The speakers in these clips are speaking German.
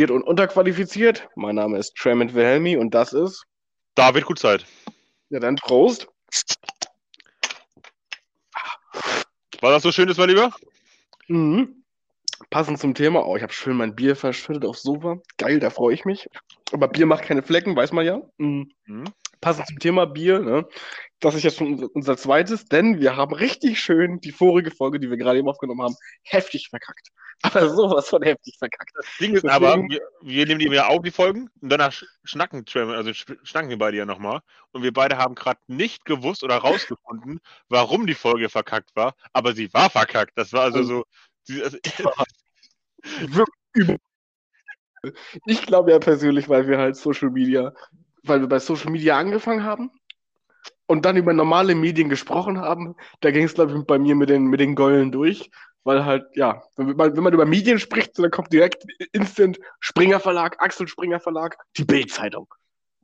Überprivilegiert und Unterqualifiziert. Mein Name ist Tremont Wilhelmi und das ist. David Gutzeit. Ja, dann Prost. War das so schön, mein Lieber? Mhm. Passend zum Thema. Oh, ich habe schön mein Bier verschüttet aufs Sofa. Geil, da freue ich mich. Aber Bier macht keine Flecken, weiß man ja. Mhm. Mhm. Passend zum Thema Bier, ne? Das ist jetzt schon unser zweites, denn wir haben richtig schön die vorige Folge, die wir gerade eben aufgenommen haben, heftig verkackt. Aber sowas von heftig verkackt. Das Ding ist Deswegen, aber, wir, wir, nehmen die ja auf, die Folgen, und danach schnacken, also schnacken wir beide ja nochmal. Und wir beide haben gerade nicht gewusst oder rausgefunden, warum die Folge verkackt war, aber sie war verkackt. Das war also so. Also, ich glaube ja persönlich, weil wir halt Social Media, weil wir bei Social Media angefangen haben und dann über normale Medien gesprochen haben, da ging es, glaube ich, bei mir mit den, mit den Geulen durch. Weil halt, ja, wenn man, wenn man über Medien spricht, dann kommt direkt instant Springer Verlag, Axel Springer Verlag, die Bild-Zeitung.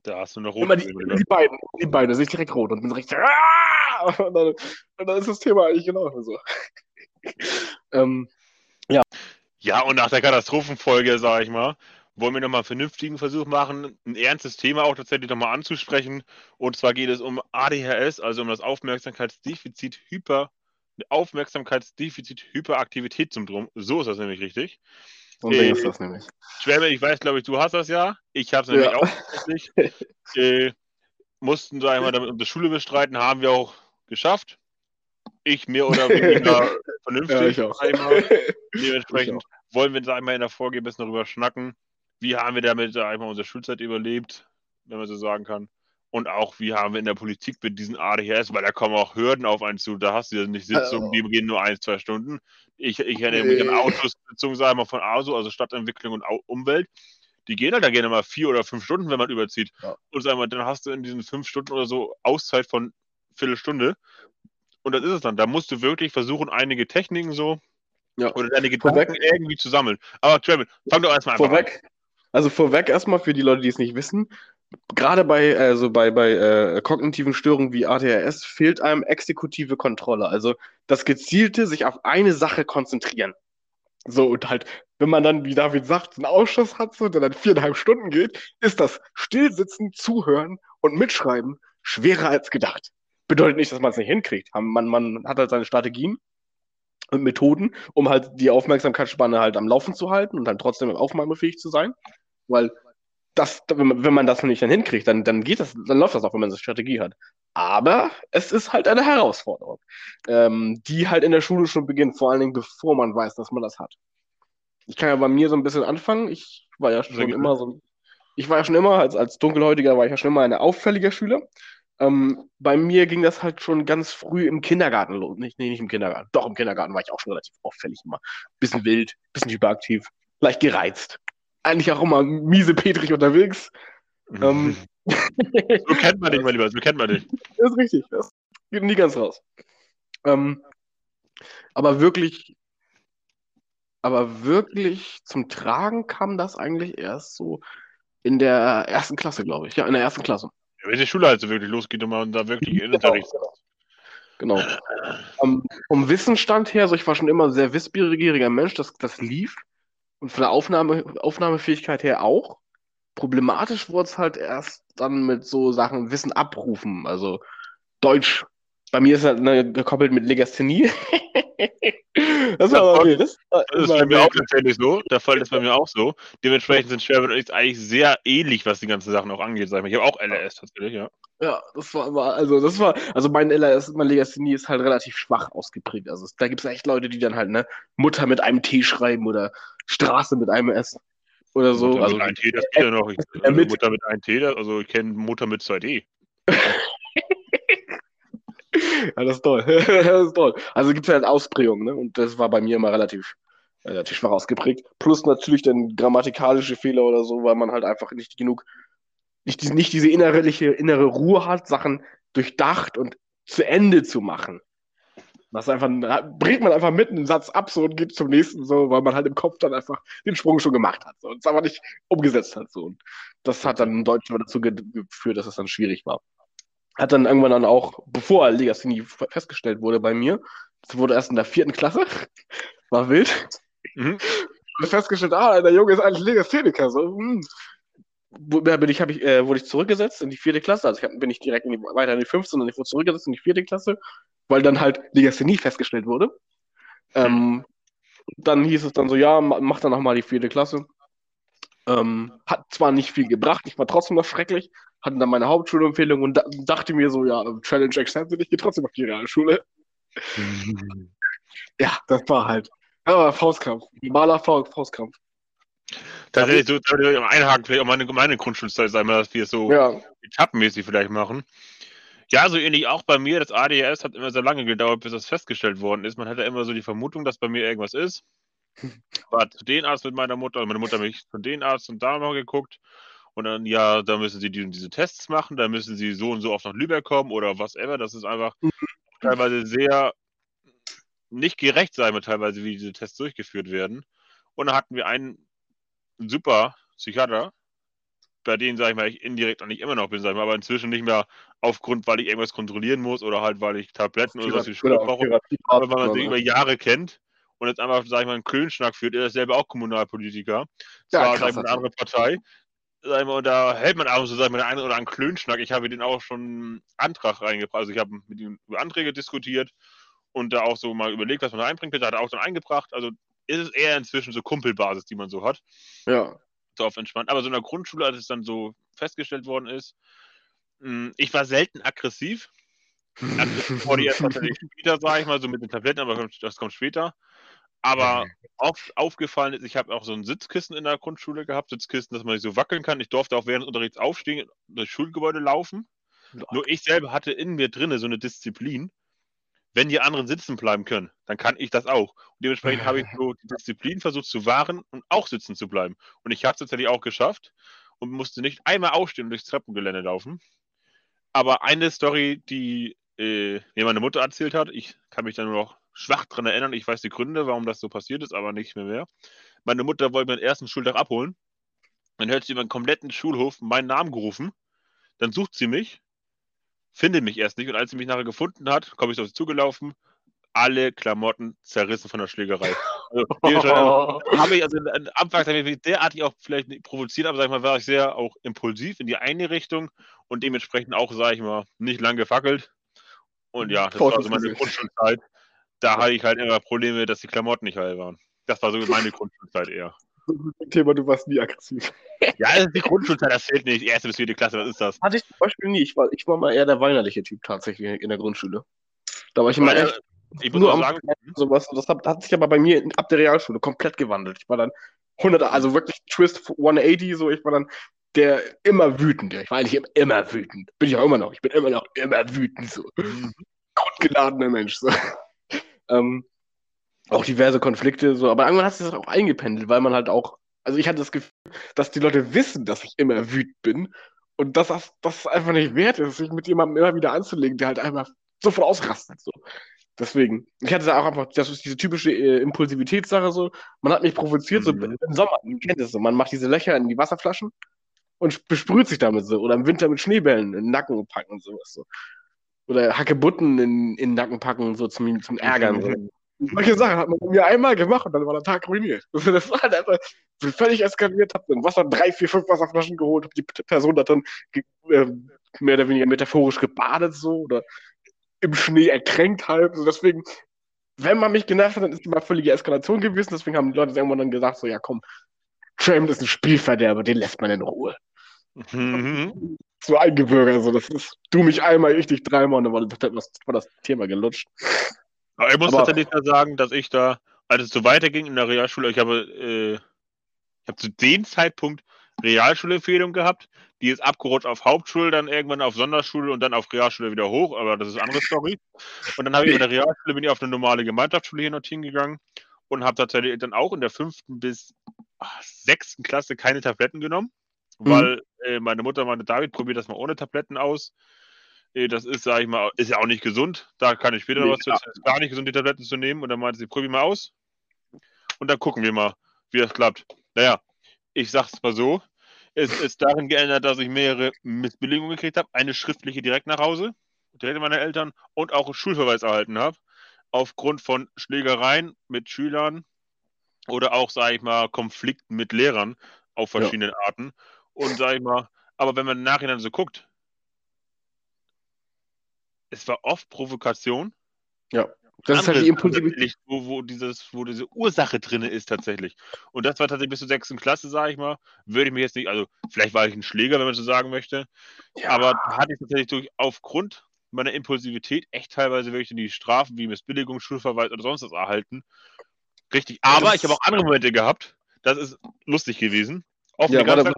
Da hast du noch rot. Die, die, beiden, die beiden, da sehe ich direkt rot und bin direkt Aah! und, dann, und dann ist das Thema eigentlich genau so. ähm, ja. Ja, und nach der Katastrophenfolge, sage ich mal, wollen wir nochmal einen vernünftigen Versuch machen, ein ernstes Thema auch tatsächlich nochmal anzusprechen. Und zwar geht es um ADHS, also um das Aufmerksamkeitsdefizit Hyper Aufmerksamkeitsdefizit-Hyperaktivitätssyndrom. So ist das nämlich richtig. Und äh, ist das nämlich. Schwärme, ich weiß, glaube ich, du hast das ja. Ich habe es nämlich ja. auch tatsächlich. äh, mussten, sagen wir mal, damit unsere Schule bestreiten, haben wir auch geschafft. Ich mehr oder weniger vernünftig. Ja, ich. Dementsprechend wollen wir einmal in der Folge ein bisschen darüber schnacken. Wie haben wir damit einmal unsere Schulzeit überlebt, wenn man so sagen kann? Und auch, wie haben wir in der Politik mit diesen ADHS, weil da kommen auch Hürden auf einen zu. Da hast du ja nicht Sitzungen, die gehen nur ein, zwei Stunden. Ich, ich erinnere mich an Autossitzungen, sagen wir von ASO, also Stadtentwicklung und Umwelt. Die gehen halt da gerne mal vier oder fünf Stunden, wenn man überzieht. Ja. Und sagen wir, dann hast du in diesen fünf Stunden oder so Auszeit von Viertelstunde. Und das ist es dann. Da musst du wirklich versuchen, einige Techniken so ja. oder deine Gedanken vorweg. irgendwie zu sammeln. Aber Trevor, fang doch erstmal an. Vorweg. Also vorweg erstmal für die Leute, die es nicht wissen, gerade bei, also bei, bei äh, kognitiven Störungen wie ADHS fehlt einem exekutive Kontrolle. Also das gezielte sich auf eine Sache konzentrieren. So, und halt, wenn man dann, wie David sagt, einen Ausschuss hat, so, der dann viereinhalb Stunden geht, ist das Stillsitzen, Zuhören und Mitschreiben schwerer als gedacht. Bedeutet nicht, dass man es nicht hinkriegt. Man, man hat halt seine Strategien und Methoden, um halt die Aufmerksamkeitsspanne halt am Laufen zu halten und dann trotzdem aufnahmefähig zu sein. Weil das, wenn, man, wenn man das nicht dann hinkriegt, dann, dann geht das, dann läuft das auch, wenn man eine Strategie hat. Aber es ist halt eine Herausforderung, ähm, die halt in der Schule schon beginnt, vor allen Dingen bevor man weiß, dass man das hat. Ich kann ja bei mir so ein bisschen anfangen. Ich war ja schon immer so, ich war ja schon immer, als, als Dunkelhäutiger war ich ja schon immer ein auffälliger Schüler. Ähm, bei mir ging das halt schon ganz früh im Kindergarten los. Nicht, nee, nicht im Kindergarten. Doch, im Kindergarten war ich auch schon relativ auffällig immer. Bisschen wild, bisschen hyperaktiv, leicht gereizt eigentlich auch immer miese Petrich unterwegs. ähm, so kennt man dich, mein Lieber, so kennt man dich. Das ist richtig, das geht nie ganz raus. Ähm, aber wirklich, aber wirklich zum Tragen kam das eigentlich erst so in der ersten Klasse, glaube ich. Ja, in der ersten Klasse. Ja, wenn die Schule halt so wirklich losgeht und man da wirklich in Unterricht Genau. Um, vom Wissensstand her, so ich war schon immer ein sehr wissbegieriger Mensch, das, das lief. Und von der Aufnahme, Aufnahmefähigkeit her auch. Problematisch wurde es halt erst dann mit so Sachen Wissen abrufen. Also Deutsch. Bei mir ist halt ne, gekoppelt mit Legasthenie. das war aber okay. Das, das ist bei mir auch tatsächlich so. Der Fall ist bei mir auch so. Dementsprechend sind Schwerbein und ich eigentlich sehr ähnlich, was die ganzen Sachen auch angeht. Sag ich, ich habe auch LRS tatsächlich, ja. Ja, das war immer, also das war, also mein LRS, mein Legasthenie ist halt relativ schwach ausgeprägt. Also da gibt es echt Leute, die dann halt, ne, Mutter mit einem T schreiben oder Straße mit einem S. Oder so. Mutter also, mit einem T, das geht ja noch. Ich, also. Mutter mit einem T, also ich kenne Mutter mit zwei D. ja, das ist toll. das ist toll. Also gibt es halt Ausprägungen, ne? Und das war bei mir immer relativ, relativ schwach ausgeprägt. Plus natürlich dann grammatikalische Fehler oder so, weil man halt einfach nicht genug, nicht, nicht diese innerliche, innere Ruhe hat, Sachen durchdacht und zu Ende zu machen. Das einfach, bringt man einfach mitten einen Satz ab so und geht zum nächsten so, weil man halt im Kopf dann einfach den Sprung schon gemacht hat so, und es einfach nicht umgesetzt hat. So. Und das hat dann im Deutschen dazu geführt, dass es dann schwierig war. Hat dann irgendwann dann auch, bevor Legasthenie festgestellt wurde bei mir, das wurde erst in der vierten Klasse, war wild. Mhm. festgestellt, ah, der Junge ist eigentlich Legastheniker. So. Da bin ich, ich, äh, wurde ich zurückgesetzt in die vierte Klasse. Also ich bin ich direkt in die, weiter in die fünfte, sondern ich wurde zurückgesetzt in die vierte Klasse, weil dann halt Legasthenie festgestellt wurde. Ähm, dann hieß es dann so, ja, mach dann nochmal die vierte Klasse. Ähm, hat zwar nicht viel gebracht, ich war trotzdem noch schrecklich, hatte dann meine Hauptschulempfehlung und da, dachte mir so, ja, Challenge accepted, ich gehe trotzdem auf die Realschule. ja, das war halt. Aber Faustkampf, normaler Faustkampf. Tatsächlich, so, einhaken vielleicht auch meine, meine Grundschulzeit, sagen wir, dass wir es so ja. etappenmäßig vielleicht machen. Ja, so ähnlich auch bei mir. Das ADHS hat immer sehr lange gedauert, bis das festgestellt worden ist. Man hatte immer so die Vermutung, dass bei mir irgendwas ist. War zu den Arzt mit meiner Mutter, meine Mutter mich von den Arzt und da mal geguckt. Und dann, ja, da müssen sie die, diese Tests machen, da müssen sie so und so oft nach Lübeck kommen oder was ever. Das ist einfach mhm. teilweise sehr nicht gerecht, sein wir teilweise, wie diese Tests durchgeführt werden. Und dann hatten wir einen super Psychiater, bei denen, sage ich mal, ich indirekt eigentlich immer noch bin, sage ich mal, aber inzwischen nicht mehr aufgrund, weil ich irgendwas kontrollieren muss oder halt, weil ich Tabletten oder so Schule brauche, aber weil man sie über Jahre kennt und jetzt einfach, sage ich mal, einen Klönschnack führt, er ist selber auch Kommunalpolitiker. Das ja, war, sag ich mal, eine andere Partei. Sag mal, da hält man auch so, sag ich mal, den einen oder anderen Klönschnack. Ich habe den auch schon einen Antrag reingebracht. Also ich habe mit ihm über Anträge diskutiert und da auch so mal überlegt, was man da einbringt. Da hat er auch dann eingebracht. Also ist es eher inzwischen so Kumpelbasis, die man so hat. Ja. So auf entspannt. Aber so in der Grundschule, als es dann so festgestellt worden ist, hm, ich war selten aggressiv. Aggressiv war die erst tatsächlich später, sage ich mal, so mit den Tabletten, aber das kommt später. Aber oft aufgefallen ist, ich habe auch so ein Sitzkissen in der Grundschule gehabt, Sitzkissen, dass man nicht so wackeln kann. Ich durfte auch während des Unterrichts aufstehen, durchs Schulgebäude laufen. Nur ich selber hatte in mir drinne so eine Disziplin. Wenn die anderen sitzen bleiben können, dann kann ich das auch. Und dementsprechend habe ich so die Disziplin versucht zu wahren und auch sitzen zu bleiben. Und ich habe es tatsächlich auch geschafft und musste nicht einmal aufstehen und durchs Treppengelände laufen. Aber eine Story, die äh, mir meine Mutter erzählt hat, ich kann mich da nur noch schwach dran erinnern. Ich weiß die Gründe, warum das so passiert ist, aber nicht mehr mehr. Meine Mutter wollte meinen ersten Schultag abholen. Dann hört sie über den kompletten Schulhof meinen Namen gerufen. Dann sucht sie mich, findet mich erst nicht. Und als sie mich nachher gefunden hat, komme ich auf sie zugelaufen. Alle Klamotten zerrissen von der Schlägerei. Also, habe ich also am Anfang derartig auch vielleicht provoziert, aber sag ich mal, war ich sehr auch impulsiv in die eine Richtung und dementsprechend auch, sage ich mal, nicht lang gefackelt. Und ja, das war also meine Grundschulzeit. Da hatte ich halt immer Probleme, dass die Klamotten nicht heil waren. Das war so meine Grundschulzeit eher. Thema, du warst nie aggressiv. Ja, das ist die Grundschulzeit, das fehlt nicht. Erste bis vierte Klasse, was ist das? Hatte ich zum Beispiel nie. Ich war, ich war mal eher der weinerliche Typ tatsächlich in der Grundschule. Da war ich immer echt. Ich muss nur am sagen, sowas. Das hat, hat, sich aber bei mir ab der Realschule komplett gewandelt. Ich war dann 100, also wirklich Twist 180, so. Ich war dann der immer wütende. Ich war eigentlich immer wütend. Bin ich auch immer noch. Ich bin immer noch immer wütend, so. Mhm. Grundgeladener Mensch, so. ähm, auch diverse Konflikte, so. Aber irgendwann hat sich das auch eingependelt, weil man halt auch, also ich hatte das Gefühl, dass die Leute wissen, dass ich immer wütend bin und dass das, das einfach nicht wert ist, sich mit jemandem immer wieder anzulegen, der halt einfach sofort ausrastet, so. Deswegen. Ich hatte da auch einfach, das ist diese typische äh, Impulsivitätssache so. Man hat mich provoziert, so mhm. im Sommer, man kennt es so. Man macht diese Löcher in die Wasserflaschen und besprüht sich damit so. Oder im Winter mit Schneebällen in den Nacken packen und sowas so. Oder Hackebutten in, in den Nacken packen und so zum, zum Ärgern. So. Solche Sachen hat man mir einmal gemacht und dann war der Tag ruiniert. Das war halt einfach völlig eskaliert, hab dann Wasser, drei, vier, fünf Wasserflaschen geholt, hab die Person da drin äh, mehr oder weniger metaphorisch gebadet so oder im Schnee ertränkt halb. Also deswegen, wenn man mich genervt hat, dann ist es immer völlige Eskalation gewesen. Deswegen haben die Leute irgendwann dann gesagt, so, ja komm, Tram ist ein Spielverderber, den lässt man in Ruhe. Mhm. So eingebürgert, also das ist, du mich einmal, ich dich dreimal und dann war das, war das Thema gelutscht. Aber ich muss Aber, tatsächlich sagen, dass ich da, als es so weiterging in der Realschule, ich habe, äh, ich habe zu dem Zeitpunkt Realschulempfehlung gehabt. Die ist abgerutscht auf Hauptschule, dann irgendwann auf Sonderschule und dann auf Realschule wieder hoch, aber das ist eine andere Story. Und dann habe ich in der Realschule bin ich auf eine normale Gemeinschaftsschule hier noch hingegangen und habe tatsächlich dann auch in der fünften bis ach, sechsten Klasse keine Tabletten genommen, mhm. weil äh, meine Mutter meinte, David, probier das mal ohne Tabletten aus. Äh, das ist, sage ich mal, ist ja auch nicht gesund. Da kann ich später nee, noch was zu Es ist gar nicht gesund, die Tabletten zu nehmen. Und dann meinte sie, probier mal aus. Und dann gucken wir mal, wie das klappt. Naja, ich sag's mal so, es ist darin geändert, dass ich mehrere Missbilligungen gekriegt habe, eine schriftliche direkt nach Hause, direkt an meine Eltern und auch einen Schulverweis erhalten habe, aufgrund von Schlägereien mit Schülern Oder auch, sage ich mal, Konflikten mit Lehrern auf verschiedenen ja. Arten. Und sage ich mal, aber wenn man im Nachhinein so guckt, es war oft Provokation. Ja. Das ist halt die Impulsivität. Wo, wo, dieses, wo diese Ursache drin ist tatsächlich. Und das war tatsächlich bis zur sechsten Klasse, sage ich mal. Würde ich mir jetzt nicht, also vielleicht war ich ein Schläger, wenn man so sagen möchte. Ja. Aber da hatte ich tatsächlich durch, aufgrund meiner Impulsivität echt teilweise wirklich die Strafen wie Missbilligung, Schulverweis oder sonst was erhalten. Richtig. Aber ich habe auch andere Momente gehabt. Das ist lustig gewesen. Auf ja, warte,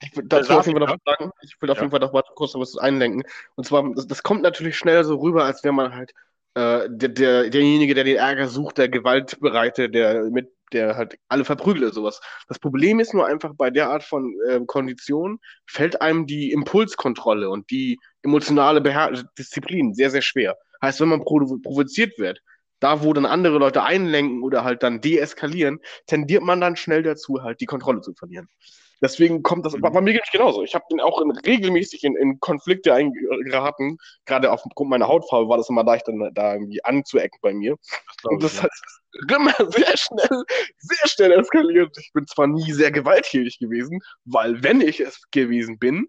ich will dazu auf jeden Fall noch sagen, ich will auf ja. jeden Fall noch mal kurz was einlenken. Und zwar, das, das, kommt natürlich schnell so rüber, als wäre man halt äh, der, der, derjenige, der den Ärger sucht, der Gewaltbereite, der mit der halt alle verprügelt sowas. Das Problem ist nur einfach, bei der Art von äh, Kondition fällt einem die Impulskontrolle und die emotionale Beher Disziplin sehr, sehr schwer. Heißt, wenn man provo provoziert wird, da wo dann andere Leute einlenken oder halt dann deeskalieren, tendiert man dann schnell dazu, halt die Kontrolle zu verlieren. Deswegen kommt das, bei, bei mir geht genauso. Ich habe auch in, regelmäßig in, in Konflikte eingeraten. Gerade aufgrund meiner Hautfarbe war das immer leicht, dann da irgendwie anzuecken bei mir. Das und das hat immer sehr schnell, sehr schnell eskaliert. Ich bin zwar nie sehr gewalttätig gewesen, weil wenn ich es gewesen bin,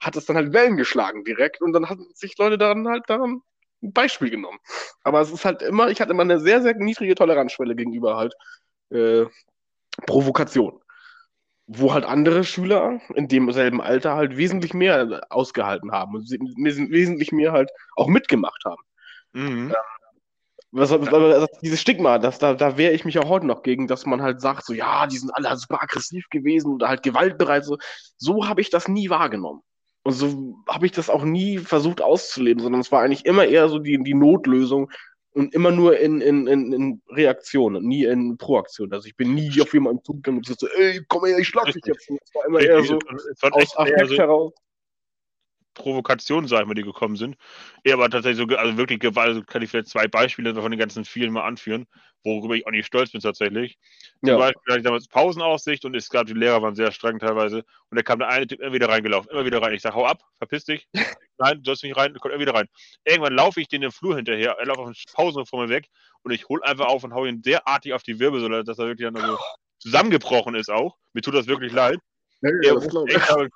hat es dann halt Wellen geschlagen direkt und dann hatten sich Leute daran halt daran ein Beispiel genommen. Aber es ist halt immer, ich hatte immer eine sehr, sehr niedrige Toleranzschwelle gegenüber halt äh, Provokation wo halt andere Schüler in demselben Alter halt wesentlich mehr ausgehalten haben und wesentlich mehr halt auch mitgemacht haben. Mhm. Ja. Was, was, dieses Stigma, das, da, da wehre ich mich auch heute noch gegen, dass man halt sagt, so ja, die sind alle super aggressiv gewesen oder halt gewaltbereit. So, so habe ich das nie wahrgenommen. Und so habe ich das auch nie versucht auszuleben, sondern es war eigentlich immer eher so die, die Notlösung, und immer nur in, in, in, in Reaktion und nie in Proaktion. Also ich bin nie auf jemanden zugegangen und so, ey, komm her, ich schlag dich jetzt. Es war immer eher so aus Affekt so heraus. Provokationen, sagen wir, die gekommen sind. Ja, aber tatsächlich so, also wirklich Gewalt, also kann ich vielleicht zwei Beispiele von den ganzen vielen mal anführen, worüber ich auch nicht stolz bin tatsächlich. Zum ja. Beispiel hatte ich damals Pausenaussicht und es gab, die Lehrer waren sehr streng teilweise und da kam der eine Typ immer wieder reingelaufen, immer wieder rein. Ich sage, hau ab, verpiss dich. Nein, du sollst nicht rein, kommt immer wieder rein. Irgendwann laufe ich den im Flur hinterher, er läuft auf den Pausen vor mir weg und ich hole einfach auf und hau ihn derartig auf die Wirbelsäule, dass er wirklich dann so zusammengebrochen ist auch. Mir tut das wirklich leid. Ja, ja, das ich habe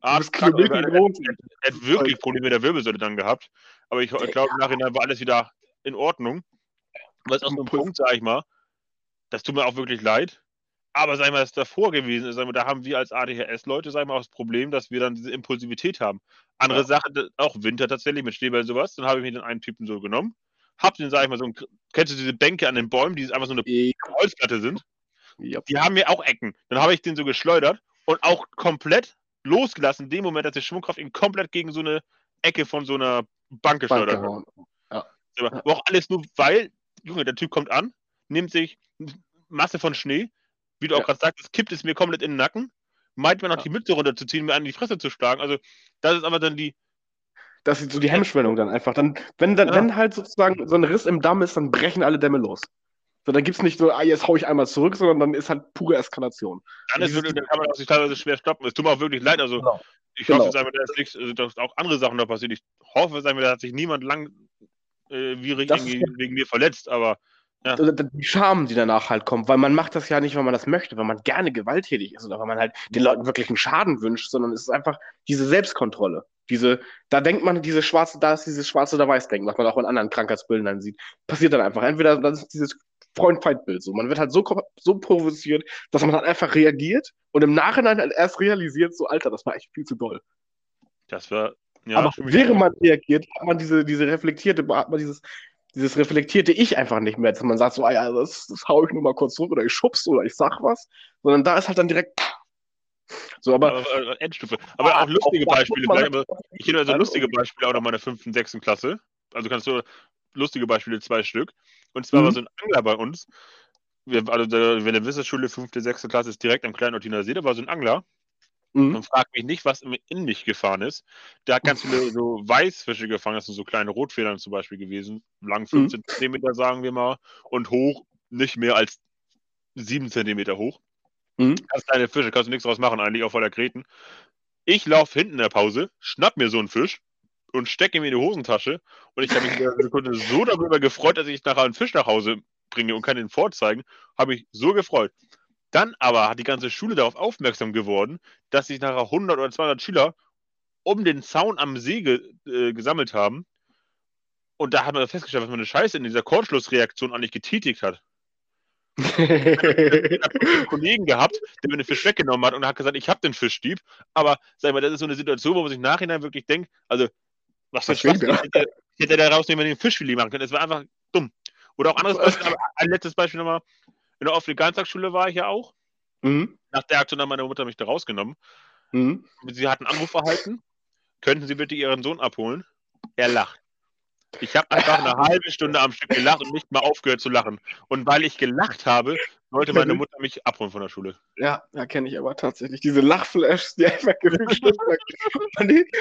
Arzt er, er hat wirklich Probleme mit der Wirbelsäule dann gehabt. Aber ich, ich glaube, im Nachhinein war alles wieder in Ordnung. Was aus einem Punkt, sage ich mal, das tut mir auch wirklich leid. Aber sag ich mal, das davor gewesen ist, mal, da haben wir als ADHS-Leute, sag ich mal, auch das Problem, dass wir dann diese Impulsivität haben. Andere ja. Sache, auch Winter tatsächlich mit Schneeball sowas, dann habe ich mir den einen Typen so genommen, hab den, sag ich mal, so ein, kennst du diese Bänke an den Bäumen, die einfach so eine Holzplatte sind? Ja. Die haben mir auch Ecken. Dann habe ich den so geschleudert und auch komplett losgelassen, in dem Moment, dass die Schwungkraft ihn komplett gegen so eine Ecke von so einer Bank geschleudert hat. Ja. Aber auch alles nur, weil, Junge, der Typ kommt an, nimmt sich Masse von Schnee, wie du ja. auch gerade sagst, kippt es mir komplett in den Nacken, meint man noch ja. die Mütze runterzuziehen, mir an die Fresse zu schlagen. Also, das ist aber dann die. Das ist so die Hemmschwellung dann einfach. Dann, wenn, dann, ja. wenn halt sozusagen so ein Riss im Damm ist, dann brechen alle Dämme los. So, dann gibt es nicht so, ah, jetzt hau ich einmal zurück, sondern dann ist halt pure Eskalation. Dann, ist wirklich, dann kann man sich teilweise schwer stoppen. Es tut mir auch wirklich leid. Also, genau. ich genau. hoffe, genau. dass, nichts, also, dass auch andere Sachen da passiert. Ich hoffe, sagen wir, da hat sich niemand lang äh, wie wegen mir verletzt, aber. Ja. Die Scham, die danach halt kommt, weil man macht das ja nicht, weil man das möchte, weil man gerne gewalttätig ist oder weil man halt den Leuten wirklich einen Schaden wünscht, sondern es ist einfach diese Selbstkontrolle. Diese, da denkt man, diese schwarze, da ist dieses schwarze oder weiß denken, was man auch in anderen Krankheitsbildern dann sieht. Passiert dann einfach. Entweder das ist dieses Freund-Feind-Bild. So. Man wird halt so, so provoziert, dass man dann einfach reagiert und im Nachhinein halt erst realisiert, so, Alter, das war echt viel zu doll. Das war. Ja, Aber während man reagiert, hat man diese, diese reflektierte, hat man dieses, dieses reflektierte Ich einfach nicht mehr, dass man sagt, so, ah ja, das, das hau ich nur mal kurz zurück oder ich schubst oder ich sag was, sondern da ist halt dann direkt. So, aber, aber äh, Endstufe. Aber auch lustige Beispiele. Gleich, ich kenne also lustige Beispiele auch noch meiner fünften, sechsten Klasse. Also kannst du lustige Beispiele, zwei Stück. Und zwar mhm. war so ein Angler bei uns. Wir, also wenn der Wissensschule, fünfte, sechste Klasse ist direkt am kleinen Ortiner See, da war so ein Angler. Mhm. Und fragt mich nicht, was in mich gefahren ist. Der hat ganz viele so Weißfische gefangen, das sind so kleine Rotfedern zum Beispiel gewesen. Lang 15 mhm. Zentimeter, sagen wir mal. Und hoch nicht mehr als 7 Zentimeter hoch. Mhm. Ganz kleine Fische, kannst du nichts draus machen, eigentlich auch voller Kreten. Ich laufe hinten in der Pause, schnapp mir so einen Fisch, und stecke ihm in die Hosentasche. Und ich habe mich in der Sekunde so darüber gefreut, dass ich nachher einen Fisch nach Hause bringe und kann den vorzeigen, habe ich so gefreut. Dann aber hat die ganze Schule darauf aufmerksam geworden, dass sich nachher 100 oder 200 Schüler um den Zaun am See ge äh, gesammelt haben. Und da hat man festgestellt, was man eine Scheiße in dieser Kurzschlussreaktion eigentlich getätigt hat. ich habe einen Kollegen gehabt, der mir den Fisch weggenommen hat und hat gesagt, ich habe den Fischdieb. Aber sag mal, das ist so eine Situation, wo man sich im Nachhinein wirklich denkt, also was für Spaß, ich hätte, hätte daraus nicht mehr den Fischfilet machen können. Es war einfach dumm. Oder auch anderes Beispiel, ein letztes Beispiel nochmal. In der offenen Ganztagsschule war ich ja auch. Mhm. Nach der Aktion hat meine Mutter mich da rausgenommen. Mhm. Sie hat einen Anruf erhalten. Könnten Sie bitte Ihren Sohn abholen? Er lacht. Ich habe einfach eine halbe Stunde am Stück gelacht und nicht mal aufgehört zu lachen. Und weil ich gelacht habe, wollte meine Mutter mich abholen von der Schule. Ja, ja, kenne ich aber tatsächlich. Diese Lachflashs, die einfach gefühlt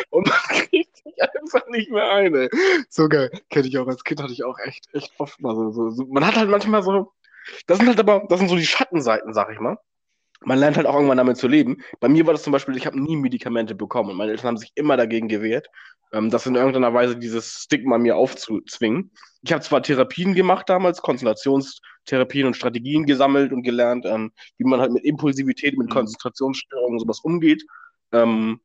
und man kriegt sich einfach nicht mehr ein. So geil. Kenne ich auch. Als Kind hatte ich auch echt, echt oft mal so, so, so. Man hat halt manchmal so. Das sind halt aber, das sind so die Schattenseiten, sag ich mal man lernt halt auch irgendwann damit zu leben. Bei mir war das zum Beispiel, ich habe nie Medikamente bekommen und meine Eltern haben sich immer dagegen gewehrt, ähm, das in irgendeiner Weise dieses Stigma mir aufzuzwingen. Ich habe zwar Therapien gemacht damals, Konzentrationstherapien und Strategien gesammelt und gelernt, ähm, wie man halt mit Impulsivität, mit mhm. Konzentrationsstörungen und sowas umgeht, ähm,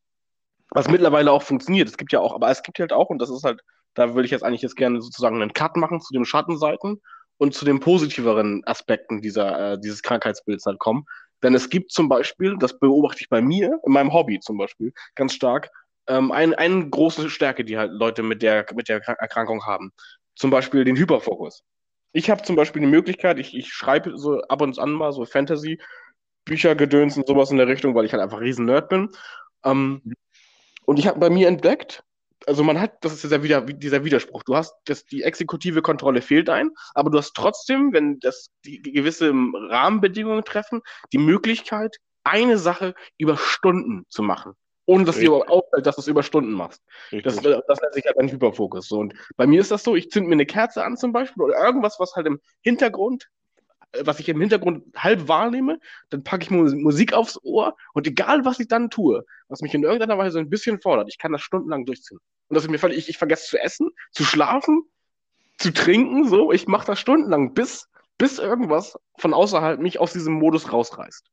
was mittlerweile auch funktioniert. Es gibt ja auch, aber es gibt halt auch, und das ist halt, da würde ich jetzt eigentlich jetzt gerne sozusagen einen Cut machen zu den Schattenseiten und zu den positiveren Aspekten dieser, äh, dieses Krankheitsbilds halt kommen. Denn es gibt zum Beispiel, das beobachte ich bei mir, in meinem Hobby zum Beispiel, ganz stark, ähm, ein, eine große Stärke, die halt Leute mit der, mit der Erkrankung haben. Zum Beispiel den Hyperfokus. Ich habe zum Beispiel die Möglichkeit, ich, ich schreibe so ab und an mal so Fantasy, Bücher, Gedöns und sowas in der Richtung, weil ich halt einfach riesen Nerd bin. Ähm, und ich habe bei mir entdeckt, also man hat, das ist dieser, Wider, dieser Widerspruch. Du hast, das, die exekutive Kontrolle fehlt ein, aber du hast trotzdem, wenn das die gewisse Rahmenbedingungen treffen, die Möglichkeit, eine Sache über Stunden zu machen. Ohne dass Richtig. dir auffällt, dass du es über Stunden machst. Das, das nennt sich halt ein Hyperfokus. So. Und bei mir ist das so, ich zünd mir eine Kerze an zum Beispiel oder irgendwas, was halt im Hintergrund was ich im Hintergrund halb wahrnehme, dann packe ich Musik aufs Ohr und egal, was ich dann tue, was mich in irgendeiner Weise ein bisschen fordert, ich kann das stundenlang durchziehen. Und das ist mir völlig, ich, ich vergesse zu essen, zu schlafen, zu trinken, so, ich mache das stundenlang, bis, bis irgendwas von außerhalb mich aus diesem Modus rausreißt.